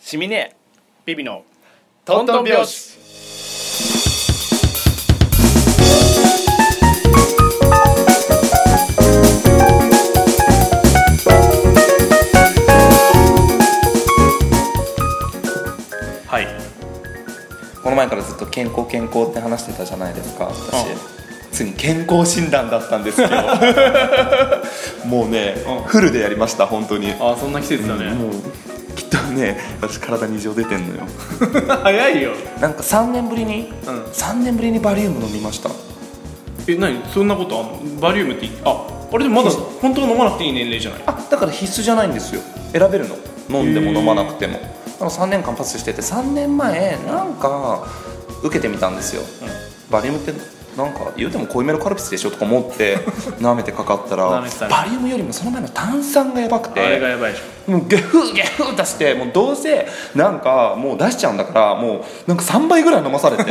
シミネビビの。トントン拍子。はい。この前からずっと健康健康って話してたじゃないですか私、ついに健康診断だったんですよ もうね、うん。フルでやりました本当に。あそんな季節だね、もうきっとね私体に異常出てんのよ。早いよ。なんか3年ぶりに、うん。3年ぶりにバリウム飲みました。え何？そんなことあんの？バリウムってああれでもまだ本当は飲まなくていい年齢じゃない？あだから必須じゃないんですよ。選べるの。飲んでも飲まなくても。だから3年間パスしてて3年前なんか受けてみたんですよ、バリウムってなんか言うても濃いめのカルピスでしょとか思って 舐めてかかったらバリウムよりもその前の炭酸がやばくて。あれがやばいでしもうゲフゲフ出してもうどうせなんかもう出しちゃうんだからもうなんか3倍ぐらい飲まされて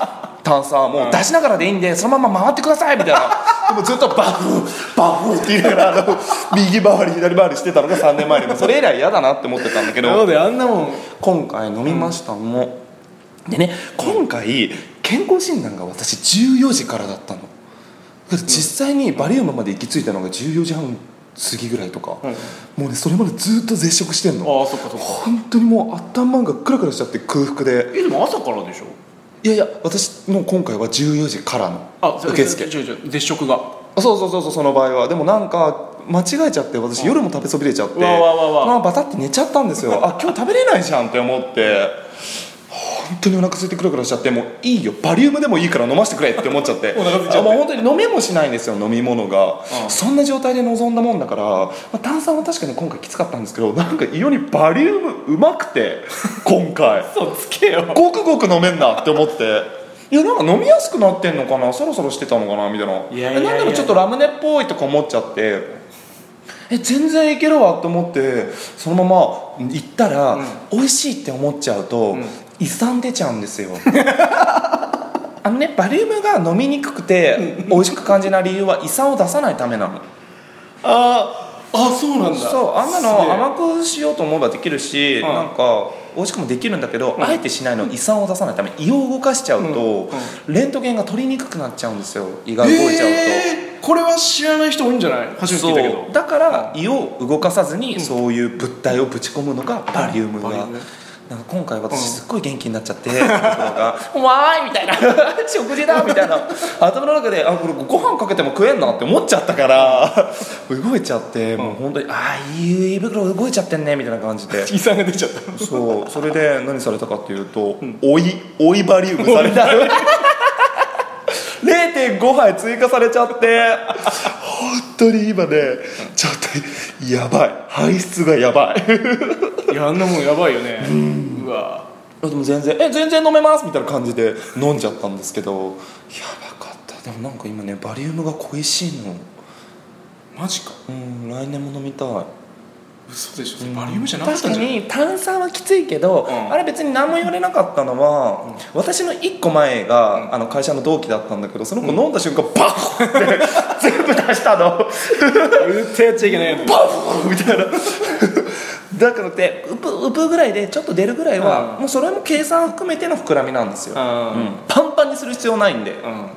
炭酸もう出しながらでいいんでそのまま回ってくださいみたいな。でもずっとバフバフって言いながらあの右回り左回りしてたのが3年前でもそれ以来嫌だなって思ってたんだけど。だよあんなもん今回飲みましたもうでね今回健康診断が私14時からだったの。実際にバリウムまで行き着いたのが14時半過ぎぐらいとか、うんもうねそれまでずっと絶食してんの。ああそっかそっか。本当にもう頭がクラクラしちゃって空腹で。えでも朝からでしょ？いやいや私の今回は14時からのあ受付。絶食が。あそうそうそうそうその場合は。でもなんか間違えちゃって私夜も食べそびれちゃって。うわわわわまあバタって寝ちゃったんですよ。あ今日食べれないじゃんって思って本当にお腹空いてクラクラしちゃってもういいよ。バリウムでもいいから飲ませてくれって思っちゃって。お腹空いちゃって。あもう本当に飲めもしないんですよ飲み物が、うん。そんな状態で臨んだもんだから、まあ、炭酸は確かに今回きつかったんですけど なんか異様にバリウムうまくて 今回。そうつけよ。ごくごく飲めんなって思って。いやなんか飲みやすくなってんのかな？そろそろしてたのかな？みたいな。いやいやいやえなんだろうちょっとラムネっぽいとか思っちゃって。え全然いけるわって思ってそのまま行ったら、うん。美味しいって思っちゃうと、ん胃酸出ちゃうんですよ。あのねバリウムが飲みにくくて美味しく感じない理由は胃酸を出さないためなの。ああそうなんだ。そうあんなの甘くしようと思えばできるし、ん。なんか美味しくもできるんだけど、うん。あえてしないの。は胃酸を出さないため。胃を動かしちゃうと、うん。レントゲンが取りにくくなっちゃうんですよ。胃が動いちゃうと。えーこれは知らない人多いんじゃない？初めて聞いたけど。だから胃を動かさずにそういう物体をぶち込むのがバリウムが、なんか今回うん私すっごい元気になっちゃって、心が「わーい!」みたいな「食事だ!」みたいな。頭の中であこれご飯かけても食えんなって思っちゃったから動いちゃってもう本当に「ああいい胃袋動いちゃってんね」みたいな感じで。胃酸が出ちゃった。そう。それで何されたかっていうと、追い追いバリウムされた。0.5杯 追加されちゃって。本当に今ねちょっとやばい。排出がやばい。いやあんなもんやばいよね。うわでも全然「え全然飲めます」みたいな感じで飲んじゃったんですけどやばかった。でもなんか今ねバリウムが恋しいの。マジか。うん来年も飲みたい。嘘でしょ。バリウムじゃなかった確かに炭酸はきついけど、うん。あれ別に何も言われなかったのは、私の1個前が、あの会社の同期だったんだけどその子飲んだ瞬間、バッって全部出したの。絶対やっちゃいけないのバフみたいなだからってうぷうぷぐらいでちょっと出るぐらいは、うん。もうそれも計算含めての膨らみなんですよ、パンパンにする必要ないんで、うん。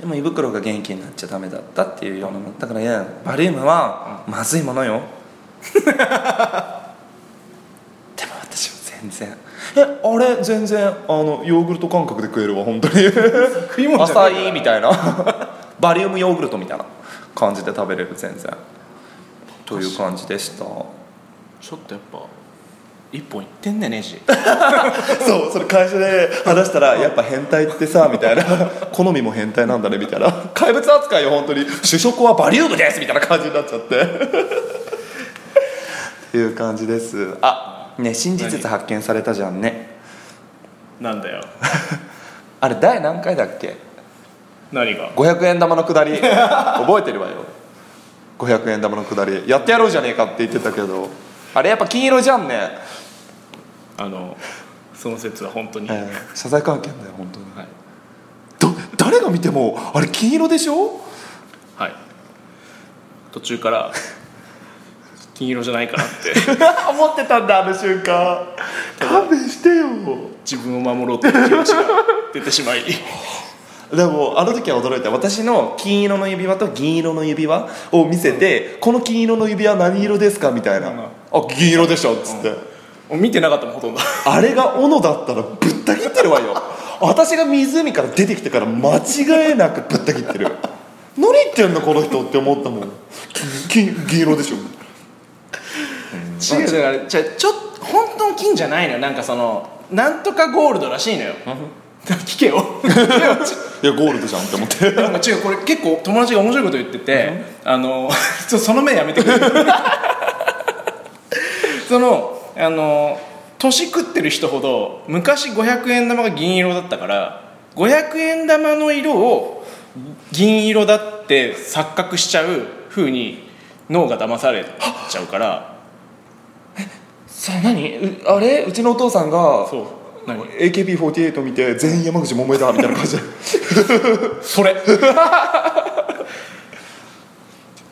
でも胃袋が元気になっちゃダメだったっていうようなだからいやバリウムはまずいものよ。でも私は全然。えあれ全然あのヨーグルト感覚で食えるわ本当に。浅いみたいな。バリウムヨーグルトみたいな感じで食べれる全然。という感じでしたちょっとやっぱ一本いってんねネジ。そうそれ会社で話したらやっぱ変態ってさみたいな。好みも変態なんだねみたいな。怪物扱いよ本当に。主食はバリウムですみたいな感じになっちゃって。っていう感じです。あね新事実発見されたじゃんね。なんだよ。あれ第何回だっけ？何が？500円玉のくだり。覚えてるわよ。500円玉のくだり。やってやろうじゃねえかって言ってたけどあれやっぱ金色じゃんね、あのその説は本当に、えー謝罪関係だよ本当に。はい、ど誰が見てもあれ金色でしょ？はい、途中から金色じゃないかなって。思ってたんだあの瞬間。勘弁してよ。自分を守ろうという気持ちが出てしまい。でもあの時は驚いた。私の金色の指輪と銀色の指輪を見せて、この金色の指輪何色ですか？みたいな、うんあ銀色でしょっつって、もう見てなかったもんほとんど。あれが斧だったらぶった切ってるわよ。私が湖から出てきてから間違いなくぶった切ってる。何言ってんのこの人って思ったもん。金銀色でしょ。違うだからじゃあちょっと本当の金じゃないのよ。なんかそのなんとかゴールドらしいのよ。聞けよ。いやゴールドじゃんって思って。なんか違うこれ結構友達が面白いこと言ってて、あのちょその目やめてくれそのあの年食ってる人ほど昔500円玉が銀色だったから500円玉の色を銀色だって錯覚しちゃう風に脳が騙されちゃうから。さあ何？うあれ？うちのお父さんがそう。何？AKB48 見て全員山口百恵だみたいな感じで。それ。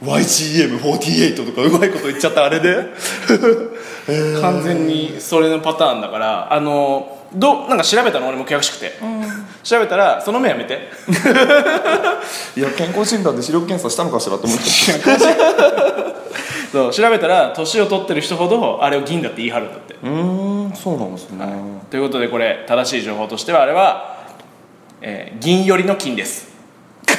YGM48 とかうまいこと言っちゃったあれで 完全にそれのパターンだからあのどなんか調べたの？俺も悔しくて、調べたらその目やめて。いや健康診断で視力検査したのかしらと思って。そう調べたら年を取ってる人ほどあれを銀だって言い張るんだって。うーんそうなんですね、ということでこれ正しい情報としてはあれは、えー銀寄りの金です。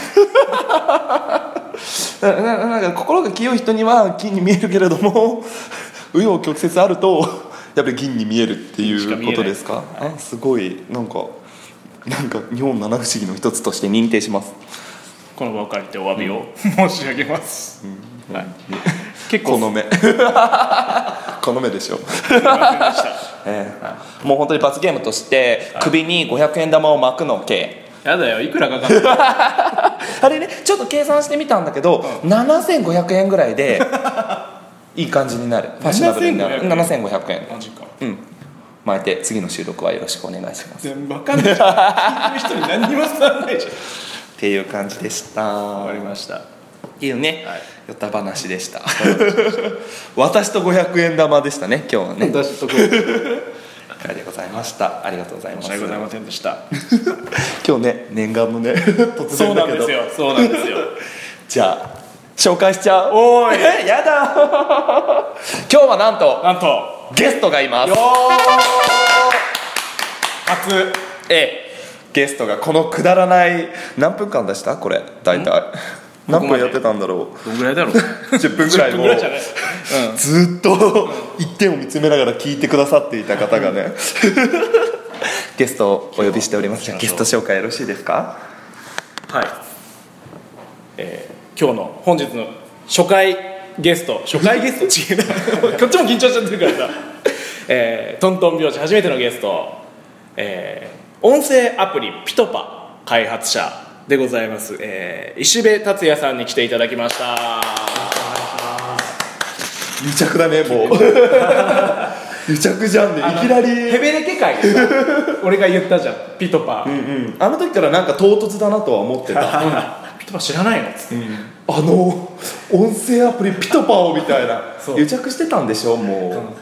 なななんか心が清い人には金に見えるけれども紆余曲折あるとやっぱり銀に見えるっていうことですか？あすごい。なんかなんか日本七不思議の一つとして認定します。この場を借りてお詫びを申し上げます、はい、結構。この目。この目でしょ。ええ。もう本当に罰ゲームとして首に500円玉を巻くの系やだよ。いくらかかるの？あれねちょっと計算してみたんだけど、7500円ぐらいでいい感じになる。ファッショナブルになる。7500円。マジか。うん。巻いて次の収録はよろしくお願いします。っ全部わかんない。じゃん聞いてる人に何にも伝わらないじゃん。ていう感じでした。終わりました。っていうね、はい。よった話でした。私と500円玉でしたね今日はね。私とでございました。ありがとうございます。申し訳ございませんでした。今日ね念願のね突そう然だけど。なんですよ。そうなんですよ。じゃあ紹介しちゃう。おーい。え やだ。今日はなんとなんと。ゲストがいます。よー。初。ええ。ゲストがこのくだらない何分間でした？これ。大体。何分やってたんだろどんぐらいだろう？う10分ぐらい10分もぐらいじゃない。ずっと一点を見つめながら聞いてくださっていた方がね。ゲストをお呼びしております。じゃあゲスト紹介よろしいですか？はい、えー今日の本日の初回ゲスト初回ゲスト？違う。なこっちも緊張しちゃってるからさ、えートントン拍子初めてのゲスト、えー音声アプリピトパ開発者でございます、えー石部達也さんに来ていただきました。癒着だねもう。癒着じゃんねいきなり。ヘベレケ会でさ 俺が言ったじゃんピトパ、うんあの時からなんか唐突だなとは思ってた ピトパ知らないの？っつって、あの音声アプリピトパオみたいな。癒着してたんでしょ？も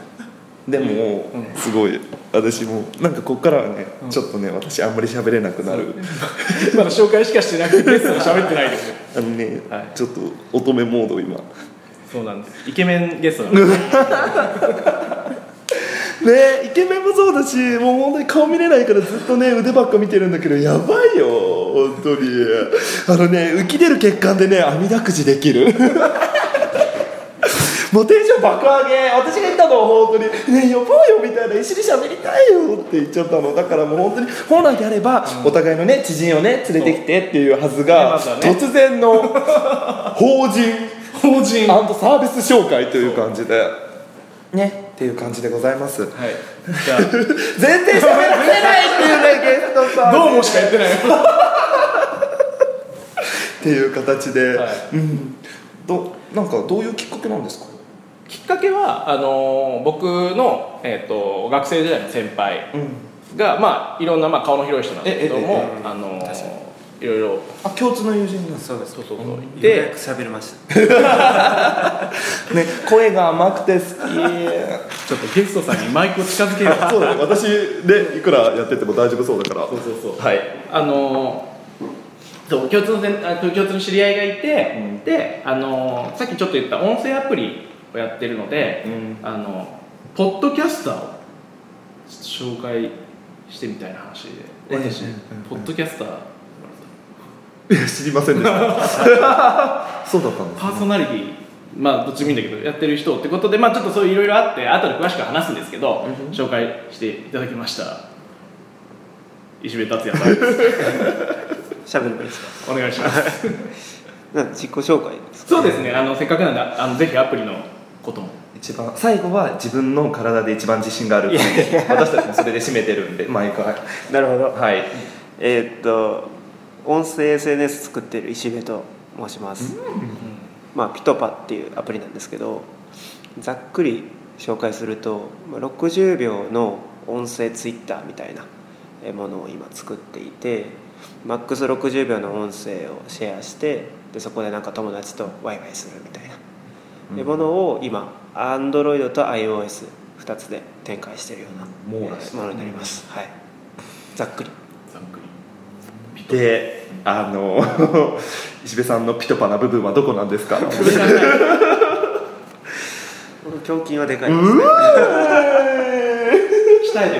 う、でも、すごい。私もなんかこっからはね、ちょっとね私あんまり喋れなくなる、まだ紹介しかしてなくてゲストが喋ってないです。よ あのね、はい。ちょっと乙女モード今。そうなんです。イケメンゲストなんです ね。イケメンもそうだしもう本当に顔見れないからずっとね腕ばっか見てるんだけどやばいよ本当に。あのね浮き出る血管でね網だくじできる。もうテンション爆上げ。私が言ったのは本当に「ね呼ぼうよ」みたいな「一緒に喋りたいよ」って言っちゃったの。だからもう本当に本来であれば、お互いのね知人をね連れてきてっていうはずが、突然の 法人。法人。サービス紹介という感じで。ねっていう感じでございます。はい。じゃ全然喋らせないっていうねゲストさん。あどうもしか言ってないよ。っていう形で、はい。うん。どなんかどういうきっかけなんですか？きっかけはあのー僕の、えー、と学生時代の先輩うん。が、まあ、いろんな、まあ、顔の広い人なんだけども、あのーいろいろあ共通の友人なんです。そうです。そうそうそう。ようでやく喋れました。ね声が甘くて好き。ちょっとゲストさんにマイクを近づけよう。そうだね私でいくらやってても大丈夫そうだから。そうそうそう。はい。あのーそう共通のせんあ共通の知り合いがいて、うん。で、あのーさっきちょっと言った音声アプリをやってるので、うん。あのポッドキャスターを紹介してみたいな話で。私、ええポッドキャスター知りませんでした。そうだったんですパーソナリティまあどっちもいいんだけどやってる人ってことでまあちょっとそういろいろあって後で詳しく話すんですけど、うん紹介していただきました。石部達也さんです。喋ればいいですか？お願いします。自己紹介そうですね。あのせっかくなんであのぜひアプリのことも。一番最後は自分の体で一番自信がある私たちもそれで締めてるんで毎回。なるほど。はい。えーっと音声 SNS 作ってる石部と申します、まあピトパっていうアプリなんですけどざっくり紹介するとまあ60秒の音声ツイッターみたいなえものを今作っていてマックス60秒の音声をシェアしてでそこでなんか友達とワイワイするみたいな、えものを今 Android と iOS2 つで展開しているようなものになります、はい。ざっくりであの 石部さんのピトパな部分はどこなんですか？この胸筋はでかいですね。鍛えて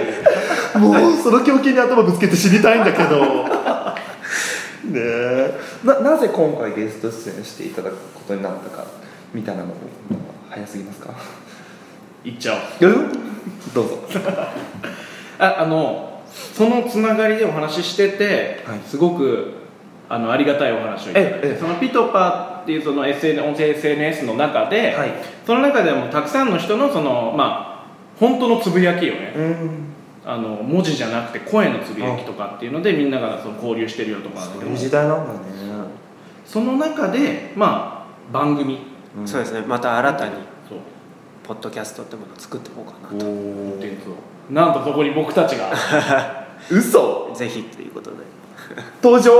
る。もうその胸筋に頭ぶつけて知りたいんだけど。ねえ。ななぜ今回ゲスト出演していただくことになったかみたいなのも早すぎますか？いっちゃおう。うんどうぞ。ああのそのつながりでお話ししてて、はい。すごくあのありがたいお話をいただいて、ええそのピトパっていうその SN 音声 SNS の中で、はい。その中でもたくさんの人のそのまあ本当のつぶやきをね、うん。あの文字じゃなくて声のつぶやきとかっていうのでみんながその交流してるよところなんだけども代なんだね。その中でまあ番組。そうですね。また新たに。そうポッドキャストってものを作っていこうかなおコンテおンツをなんとそこに僕たちが。嘘。とぜひということで。登場？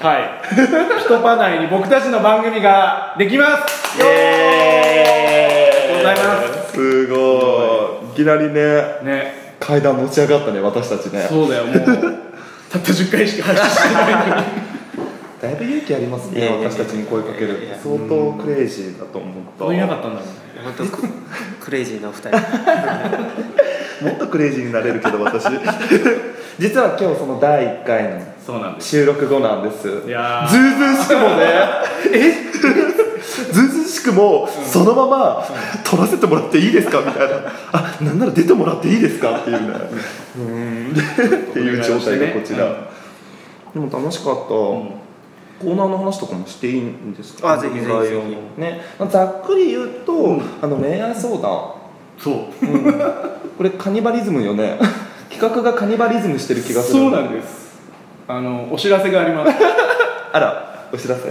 はい。ピトパ内に僕たちの番組ができます。イエーイ。ありがとうございます。すごい。いきなりね。ね。階段持ち上がったね私たちね。そうだよもう。たった10回しか配信してないのに。だいぶ勇気ありますね私たちに声かける。相当クレイジーだと思ったそういなかったんだろうね本当ククレイジーなお二人。もっとクレイジーになれるけど私。実は今日その第1回の収録後なんです。いやー。ずうずうしくもね。え？ずうずうしくもそのまま撮らせてもらっていいですか？みたいな。あなんなら出てもらっていいですか？っていうね。うん。っていう状態がこちら、でも楽しかった、コーナーの話とかもしていいんですか？あぜひぜひ。ね。ざっくり言うと、あの恋愛相談そう。これカニバリズムよね。企画がカニバリズムしてる気がする。そうなんです。あのお知らせがあります。あらお知らせ？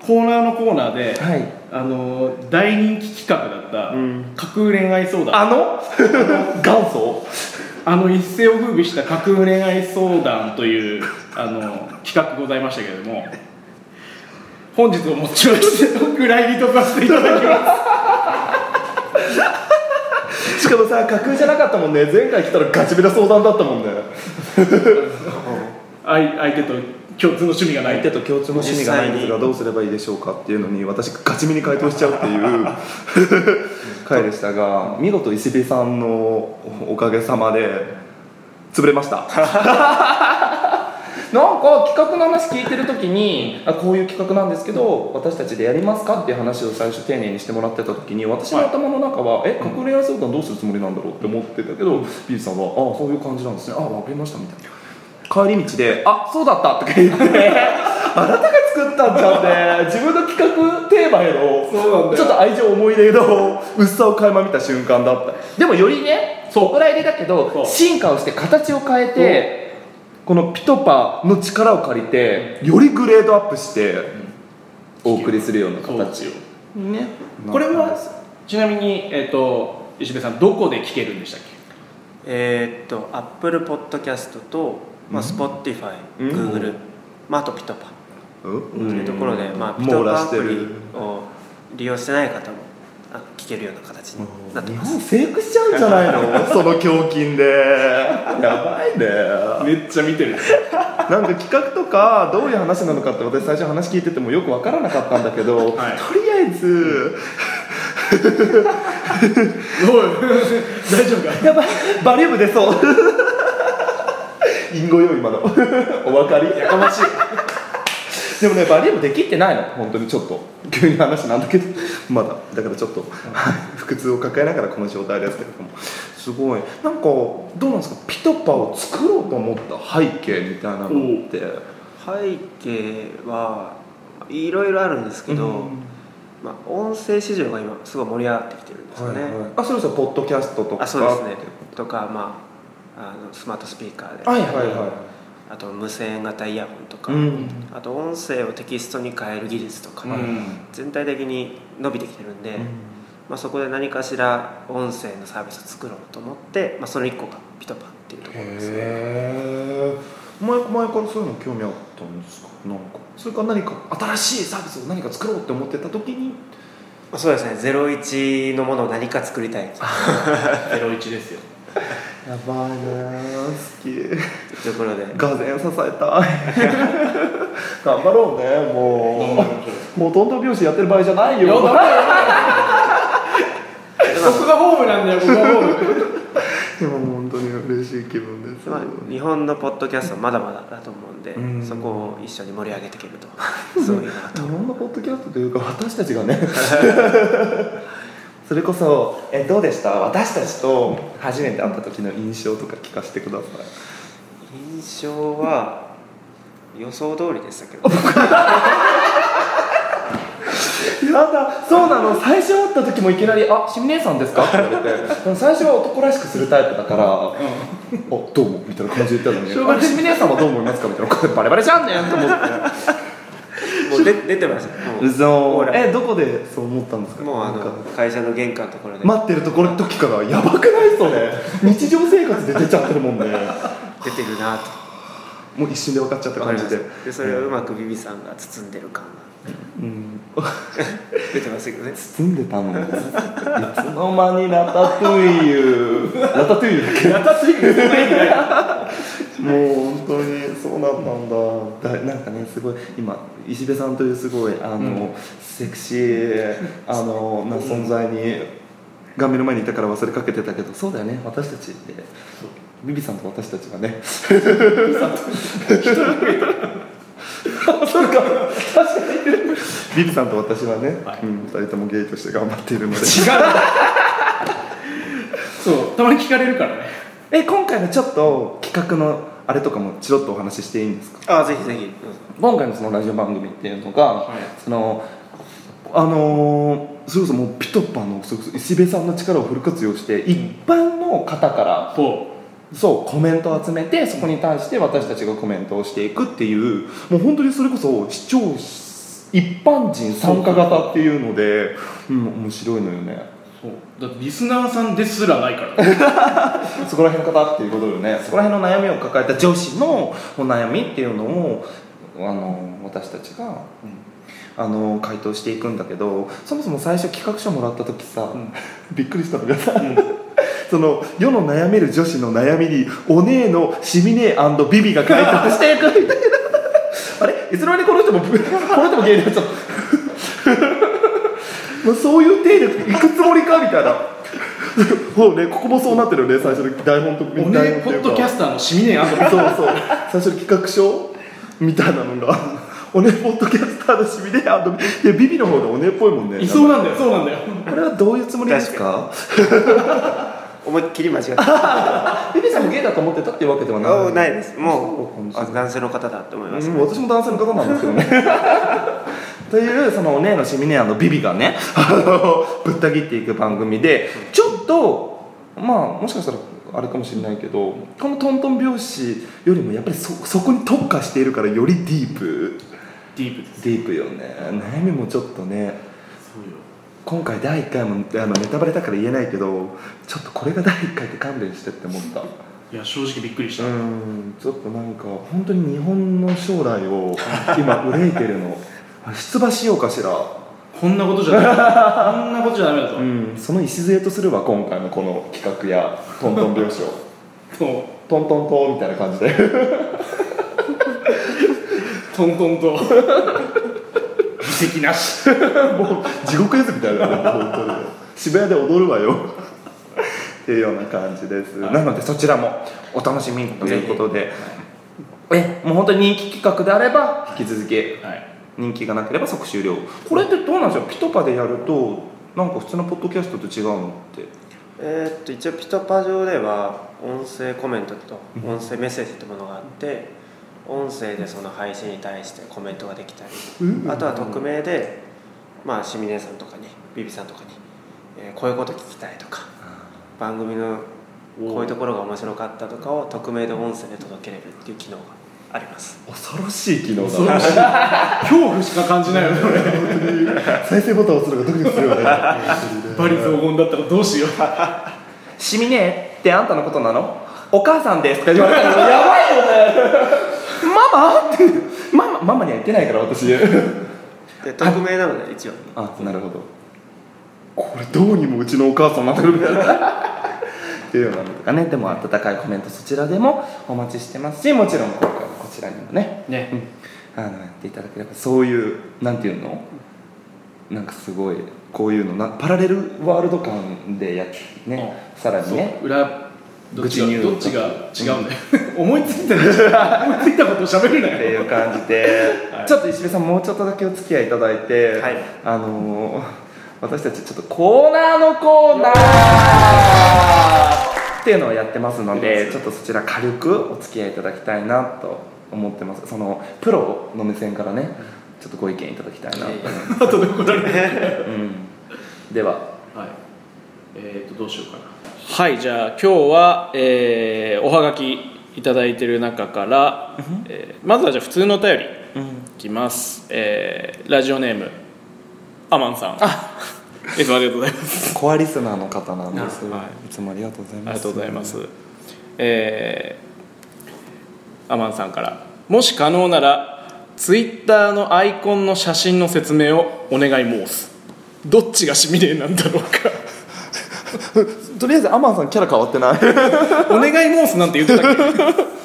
コーナーのコーナーではい。あの大人気企画だったうん。架空恋愛相談あの？元祖？あの一世を風靡した架空恋愛相談というあの企画ございましたけれども本日をもちろんお蔵入りとさせていただきます。しかもさ架空じゃなかったもんね。前回来たらガチめな相談だったもんね。相相手と共通の趣味がない。相手と共通の趣味がないんですがどうすればいいでしょうかっていうのに私がガチめに回答しちゃうっていう。回でしたが見事石部さんのおかげさまで潰れましたなんか企画の話聞いてる時にあこういう企画なんですけど私たちでやりますかっていう話を最初丁寧にしてもらってた時に私の頭の中は、え架空恋愛相談どうするつもりなんだろうって思ってたけど、ビーズさんは「あそういう感じなんですね。あ分かりました」みたいな。帰り道で「あそうだった」とか言って あなたが作ったんじゃんね。自分の企画テーマへのそうなんだよ。ちょっと愛情思い入れの薄さを垣間見た瞬間だった。でもよりねお蔵入りだけど進化をして形を変えてこのピトパの力を借りてよりグレードアップしてお送りするような形。をね。これはちなみに、えっと石部さんどこで聞けるんでしたっけ？えーっと Apple Podcast と、まあ、Spotify、うん。Google まあ、あとピトパ。うんというところで、まあ、ピ網トパアプリを利用してない方もあ聞けるような形になって日ます。本成功しちゃうんじゃないの？その胸筋で。やばいね。めっちゃ見てる。なんか企画とかどういう話なのかって私最初話聞いててもよく分からなかったんだけど、はい。とりあえず、おい。大丈夫かやばい。バリウム出そう。隠語よ今の。お分かり？やかましいでもねバリウムできってないの。本当にちょっと。急に話なんだけど。まだ。だからちょっと、はい。腹痛を抱えながらこの状態ですけれども。すごい。なんかどうなんですか？ピトパを作ろうと思った背景みたいなのって。背景はいろいろあるんですけど、うん。まあ、音声市場が今すごい盛り上がってきてるんですよね、はいはい、あそれこそポッドキャストとか。あそうですね。とか、まあ、あのスマートスピーカーで、はいはいはいあと無線型イヤホンとか、うん。あと音声をテキストに変える技術とか、うん。全体的に伸びてきてるんで、まあ、そこで何かしら音声のサービスを作ろうと思って、まあ、その1個がピトパっていうところですね。へえ前前からそういうの興味あったんですか？なんか。それから何か新しいサービスを何か作ろうって思ってた時に？まあそうですね。01のものを何か作りたい ゼロ一ですよやばいね好き。ところで。がぜん支えたい。頑張ろうねもう。もうトントン拍子やってる場合じゃないよ。ここがホームなんだよここがホーム。今本当に嬉しい気分です、まあ、日本のポッドキャストはまだまだだと思うんで、うん。そこを一緒に盛り上げていけると。すごいなと。日本のポッドキャストというか私たちがね それこそえどうでした？私たちと初めて会った時の印象とか聞かせてください。印象は予想通りでしたけど。やだそうなの。最初会った時もいきなり「あシミ姉さんですか?」って言われて。最初は男らしくするタイプだから「おどうも」みたいな感じで言ったのに「あれシミ姉さんはどう思いますか?」みたいなバレバレじゃんねんと思ってもう出出てましたえどこでそう思ったんですか？もうあの会社の玄関のところで。待ってるところの時からやばくないそれ。日常生活で出ちゃってるもんね。出てるなと。もう一瞬で分かっちゃった感じで。でそれをうまくビビさんが包んでる感が。うん出てましたけどね。包んでたのいつの間にラタトゥイユラタトゥイユだっけ？やたついてそんな意味ないもう本当にそうだったんだ。だなんかねすごい今石部さんというすごいあの、うん。セクシーあのな存在に画面の前にいたから忘れかけてたけどそうだよね。私たちって。ビビさんと私たちがねそうか確かにビビさんと私はね、はい。うん、2人ともゲイとして頑張っているので。違う。そうたまに聞かれるからね。え今回のちょっと企画のあれとかもチロッとお話ししていいんですか？あぜひぜひ。今回のそのラジオ番組っていうのが、い。そのあのー、それこそもうピトパのそれこそ石部さんの力をフル活用して一般の方からそそうコメントを集めてそこに対して私たちがコメントをしていくっていうもう本当にそれこそ視聴一般人参加型っていうのでうん面白いのよね。うそう。だってリスナーさんですらないからね。そこら辺の方っていうことよねそこら辺の悩みを抱えた女子のお悩みっていうのをあの私たちが、うんあの回答していくんだけどそもそも最初企画書もらった時さ、ん。びっくりしたのがさ、その世の悩める女子の悩みにお姉のシミネビビが回答していく。みたいなあれ？いつの間にこの人もこの人もゲイになっちゃったもう そういう体で行くつもりかみたいな。そうねここもそうなってるよね最初の台本とおねポッドキャスターのシミネアンドそうそう。最初の企画書？みたいなのがおねポッドキャスターのシミネアンドいやビビの方がおねっぽいもんね。いそうなんだよ。そうなんだよ。これはどういうつもりですか？思いっきり間違ってた。ビビさんもゲイだと思ってたっていうわけではない。おないです。もうあ男性の方だと思います、うん、私も男性の方なんですけどね。というそのお姉のシミネアのビビがねあの ぶった切っていく番組でちょっとまあもしかしたらあれかもしれないけどこのトントン拍子よりもやっぱりそそこに特化しているからよりディープディープです。ディープよね。悩みもちょっとねそうよ。今回第1回もあのネタバレだから言えないけどちょっとこれが第1回って勘弁してって思った。いや正直びっくりした、うん。ちょっとなんか本当に日本の将来を今 憂いてるの。出馬しようかしら。こんなことじゃダメ こんなことじゃダメだと、うん。その礎とするわ今回のこの企画やトントン拍子を。トントントンみたいな感じでトントンと。議席なし。もう地獄絵図みたいなね本当に渋谷で踊るわよ。っていうような感じです、はい。なのでそちらもお楽しみにということで。えもう本当に人気企画であれば引き続きはい。人気がなければ即終了。これってどうなんですか？ピトパでやるとなんか普通のポッドキャストと違うのって？えーっと一応ピトパ上では音声コメントと音声メッセージってものがあって音声でその配信に対してコメントができたりあとは匿名でまあシミネさんとかにビビさんとかに、えーこういうこと聞きたいとか番組のこういうところが面白かったとかを匿名で音声で届けれるっていう機能があります。恐ろしい機能恐ろしい。恐怖しか感じないよね再生ボタンを押すのがドキドキするよね。俺 バリ雑言だったらどうしよう。シミネってあんたのことなの？お母さんです。とか言われたらやばいよねママ？っ てママママには言ってないから私。で匿名なので一応。あなるほど。これどうにもうちのお母さんになってる。みたいなっていうようなのとかね。でも温かいコメントそちらでもお待ちしてますしもちろん今回こちらにもね。ね。あのやっていただければそういうなんていうの？なんかすごいこういうのなパラレルワールド感でやってねさらにね。裏どっちがっちが違うんだよ、思いついた思いついたことを喋るなっていうよ感じで、はい。ちょっと石部さんもうちょっとだけお付き合いいただいて、はい。あのー私たちちょっとコーナーのコーナーっていうのをやってますのでちょっとそちら軽くお付き合いいただきたいなと思ってます。そのプロの目線からねちょっとご意見いただきたいなと、後で怒られる。うん、では。はいえー、とどうしようかな。はいじゃあ今日は、えーおはがきいただいてる中から、えーまずはじゃあ普通のお便りいきます、えーラジオネームアマンさん。いつもありがとうございます。コアリスナーの方なんです、あはい。い、つもありがとうございます。ありがとうございます。えーアマンさんからもし可能ならツイッターのアイコンの写真の説明をお願い申す。どっちがシミネなんだろうか とりあえずアマンさんキャラ変わってない。お願い申すなんて言ってたっけど。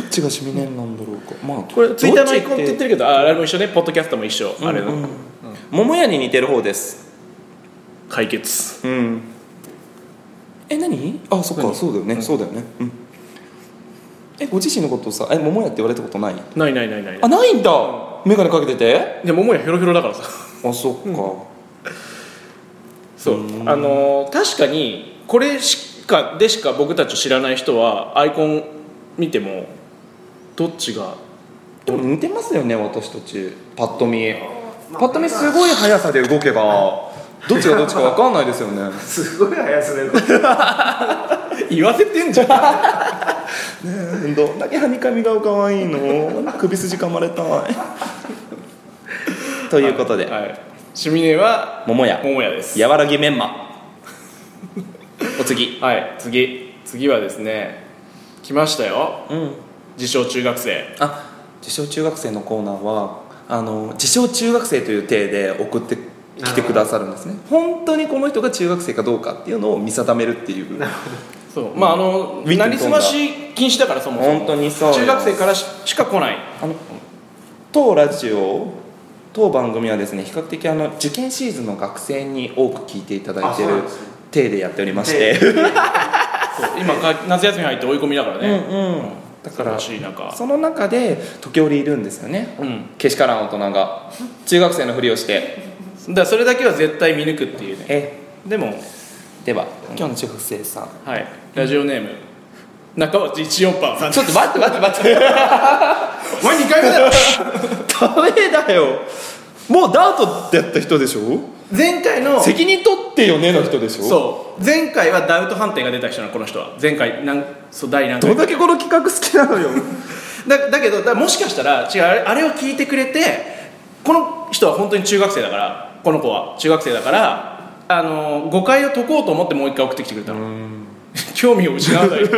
っちがシミネンなんだろうか。まあこれツイッターのアイコンって言ってるるけどああれも一緒ね。ポッドキャストも一緒、あれの、桃屋に似てる方です。解決。うん。え何？あそっか。何？そうだよね、そうだよね。うん。えご自身のことをさえ桃屋って言われたことない？ないないないないあないんだ。眼鏡かけてて。でももやヒョロヒョロだからさ。あそっか、そう。あのー確かにこれしかでしか僕たちを知らない人はアイコン見てもどっちがでも似てますよね私たち。パッと見。パッと見すごい速さで動けばどっちがどっちか分かんないですよね。すごい速さで 言わせてんじゃん。ね どんだけはにかみ顔かわいいの。首筋噛まれたい。ということで、はいシミネは桃屋。桃屋です。和らぎメンマ。お次。はい。次。次はですね来ましたよ。うん。自称中学生。あ自称中学生のコーナーはあの自称中学生という体で送ってきてくださるんですね。本当にこの人が中学生かどうかっていうのを見定めるっていう。そう。まああのなりすまし禁止だからそもそも。本当にそうよ中学生からししか来ない。あの当ラジオ当番組はですね比較的あの受験シーズンの学生に多く聞いていただいてる体でやっておりまして。今か夏休み入って追い込みだからね、うんうん。だから忙しい中。その中で時折いるんですよね。うん。けしからん大人が。中学生のふりをして。だからそれだけは絶対見抜くっていうね。え。でもでは今日の中学生さん。はい。ラジオネーム中町一四さんちょっと待って待って待って。お前2回目だよ。ダメだよ。もうダートってやった人でしょ？前回の責任取ってよねの人でしょ？そう。前回はダウト判定が出た人なのこの人は。前回なんそう第何回。どんだけこの企画好きなのよ。だだけどだもしかしたら違うあれあれを聞いてくれてこの人は本当に中学生だからこの子は中学生だからあの誤解を解こうと思ってもう一回送ってきてくれたの興味を失わない。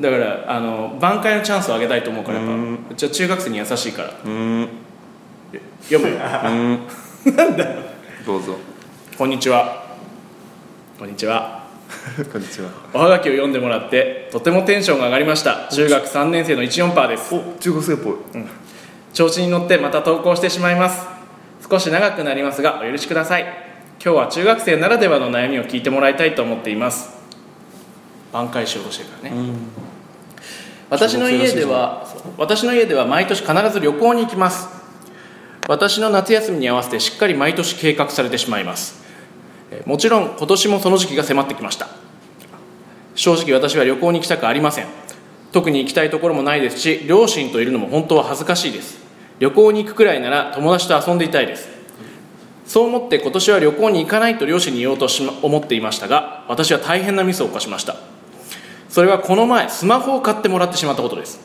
だからあの挽回のチャンスをあげたいと思うからやっぱ。うん。うちは中学生に優しいから。うん。読む？ようん。どうぞ。こんにちは。こんにちは。こんにちは。おはがきを読んでもらってとてもテンションが上がりました。中学3年生の14パーです。お中学生っぽい。調子に乗ってまた投稿してしまいます。少し長くなりますがお許しください。今日は中学生ならではの悩みを聞いてもらいたいと思っています挽回しようとしてるからね、私の家では私の家では毎年必ず旅行に行きます。私の夏休みに合わせてしっかり毎年計画されてしまいます。えーもちろん今年もその時期が迫ってきました。正直私は旅行に行きたくありません。特に行きたいところもないですし両親といるのも本当は恥ずかしいです。旅行に行くくらいなら友達と遊んでいたいです。そう思って今年は旅行に行かないと両親に言おうとしま思っていましたが私は大変なミスを犯しましたそれはこの前スマホを買ってもらってしまったことです。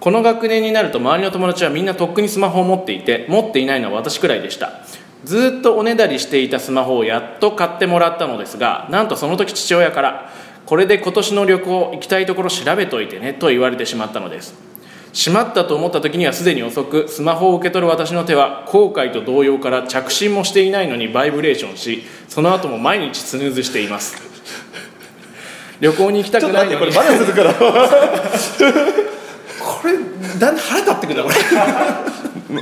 この学年になると周りの友達はみんなとっくにスマホを持っていて持っていないのは私くらいでした。ずっとおねだりしていたスマホをやっと買ってもらったのですがなんとその時父親からこれで今年の旅行行きたいところ調べといてねと言われてしまったのです。しまったと思った時にはすでに遅くスマホを受け取る私の手は後悔と動揺から着信もしていないのにバイブレーションしその後も毎日スヌーズしています。旅行に行きたくないのに。まだするから。これだんだん腹立ってくるなこ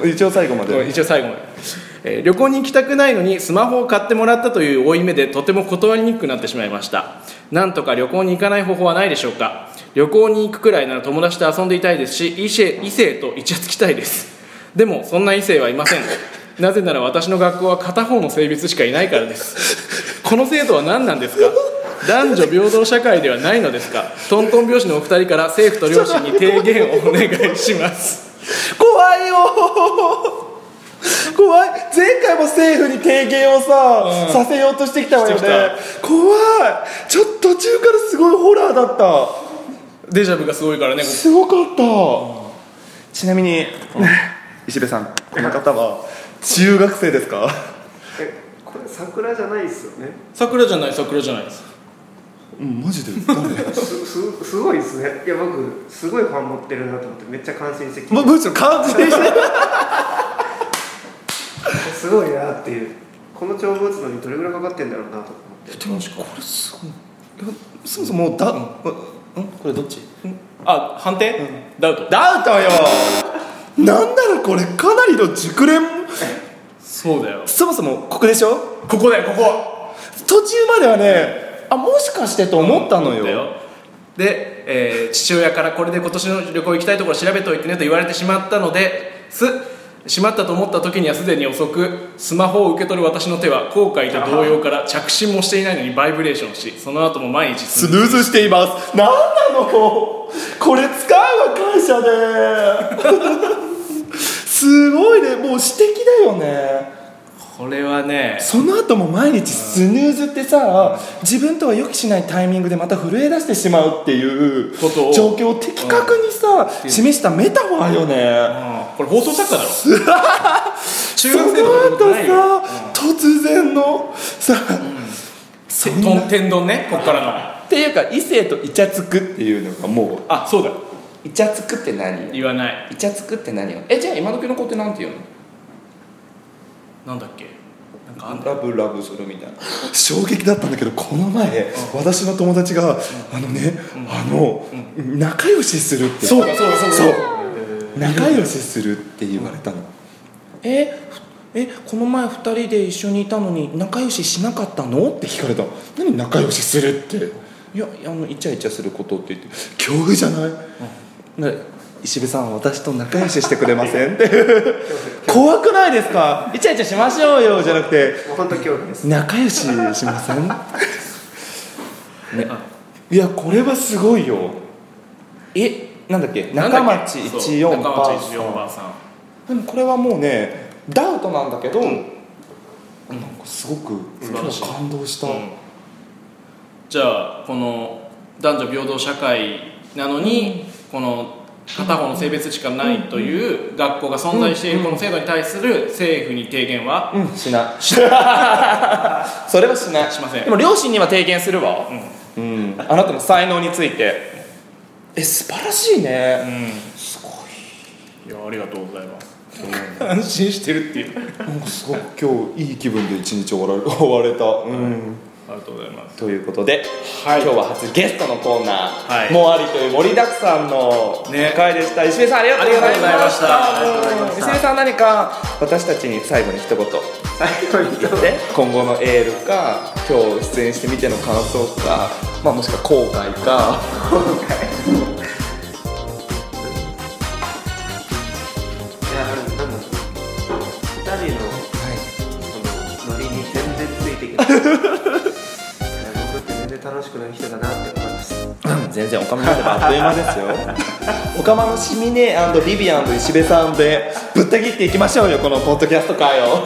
れ。一応最後まで。一応最後まで、えー旅行に行きたくないのにスマホを買ってもらったという負い目でとても断りにくくなってしまいました。なんとか旅行に行かない方法はないでしょうか。旅行に行くくらいなら友達と遊んでいたいですし異性異性とイチャつきたいです。でもそんな異性はいません。なぜなら私の学校は片方の性別しかいないからです。この制度は何なんですか？男女平等社会ではないのですか？トントン拍子のお二人から政府と両親に提言をお願いします。怖いよ怖い。前回も政府に提言をさ、うん。させようとしてきたわよね。してき怖い。ちょっと途中からすごいホラーだった。デジャブがすごいからね。こすごかった。ちなみに、石部さんこの方は中学生ですか？えこれ桜じゃないですよね。桜じゃない桜じゃないですうんマジで？誰？すすすごいですね。いや僕すごいファン持ってるなと思ってめっちゃ感心してきて。むむしろ感じでして すごいなっていう。この帳簿打つのにどれぐらいかかってんだろうなと思って。でもこれすごい。そもそもだ、うん、これどっち？あ判定、ダウト。ダウトよ！なんならこれかなりの熟練？そうだよ。そもそもここでしょ？ここだよここ。途中まではねあもしかしてと思ったのよ,、思で、えー父親からこれで今年の旅行行きたいところ調べておいてねと言われてしまったのです。しまったと思った時にはすでに遅くスマホを受け取る私の手は後悔と動揺から着信もしていないのにバイブレーションしその後も毎日スヌーズしています。なんなのこれ使うわ会社で。すごいね。もう指摘だよねこれはねその後も毎日スヌーズってさ自分とは予期しないタイミングでまた震え出してしまうっていうことを。状況を的確にさ示したメタファーよね。うん。これ放送作家だろ。中学生とかのことないよ。後さ突然のさそん天丼ねこっからの。っていうか異性とイチャつくっていうのがもうあそうだ。イチャつくって何言わない。イチャつくって何よ？えじゃあ今時の子ってなんて言うの？なんだっけ？ラブラブするみたいな。衝撃だったんだけどこの前、私の友達が、あのね、あの、仲良しするって。そうだそうだそうだそう。仲良しするって言われたの、ええこの前2人で一緒にいたのに仲良ししなかったの？って聞かれた。何仲良しするって？いやあのイチャイチャすることって言って。恐怖じゃない、ね石部さん私と仲良ししてくれません？っ て怖くないですか？イチャイチャしましょうよじゃなくて。本当恐怖です。仲良ししません、ね、いやこれはすごいよ。えなんだっけ？中町そう14中ばあ町14ばあさん。でもこれはもうねダウトなんだけど、なんかすごく素晴らしい。感動した、うん。じゃあこの男女平等社会なのに、この片方の性別しかないという学校が存在しているこの制度に対する政府に提言は、うん。しない。それはしない。しません。でも両親には提言するわ、うん。うん、あなたの才能について。え素晴らしいね、うん。すごい。いやありがとうございます。安心してるっていう。なんかすごく今日いい気分で一日終わら 終われた、うんありがとうございます。ということで、はい。今日は初ゲストのコーナー、はい。もありという盛りだくさんのね。回でした、石部さんありがとうございました。石部さん何か私たちに最後に一言。最後に言。って今後のエールか今日出演してみての感想か、まあ、もしくは後悔か。いや全然おかまになればあっという間ですよ。おかまのシミネビビアンと石部さんでぶった切っていきましょうよこのポッドキャスト会を。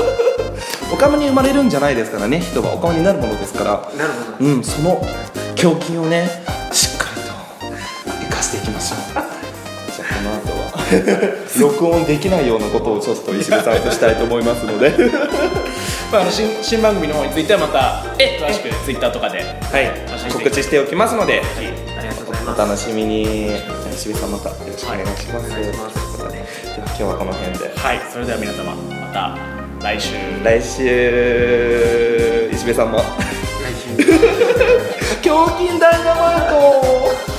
おかまに生まれるんじゃないですからね人は。おかまになるものですから。なるほど。うんその胸筋をねしっかりと生かしていきましょう。じゃあこの後は録音できないようなことをちょっと石部さんとしたいと思いますのでまあ、あの新新番組の方についてはまた詳しくツイッターとかではい。告知しておきますのでありがとうございおます。楽しみに。石部さんまたよろしくお願いします、お願い。しますでは今日はこの辺ではい。それでは皆様また来週。来週。石部さんも。来週。胸筋ダイナマイト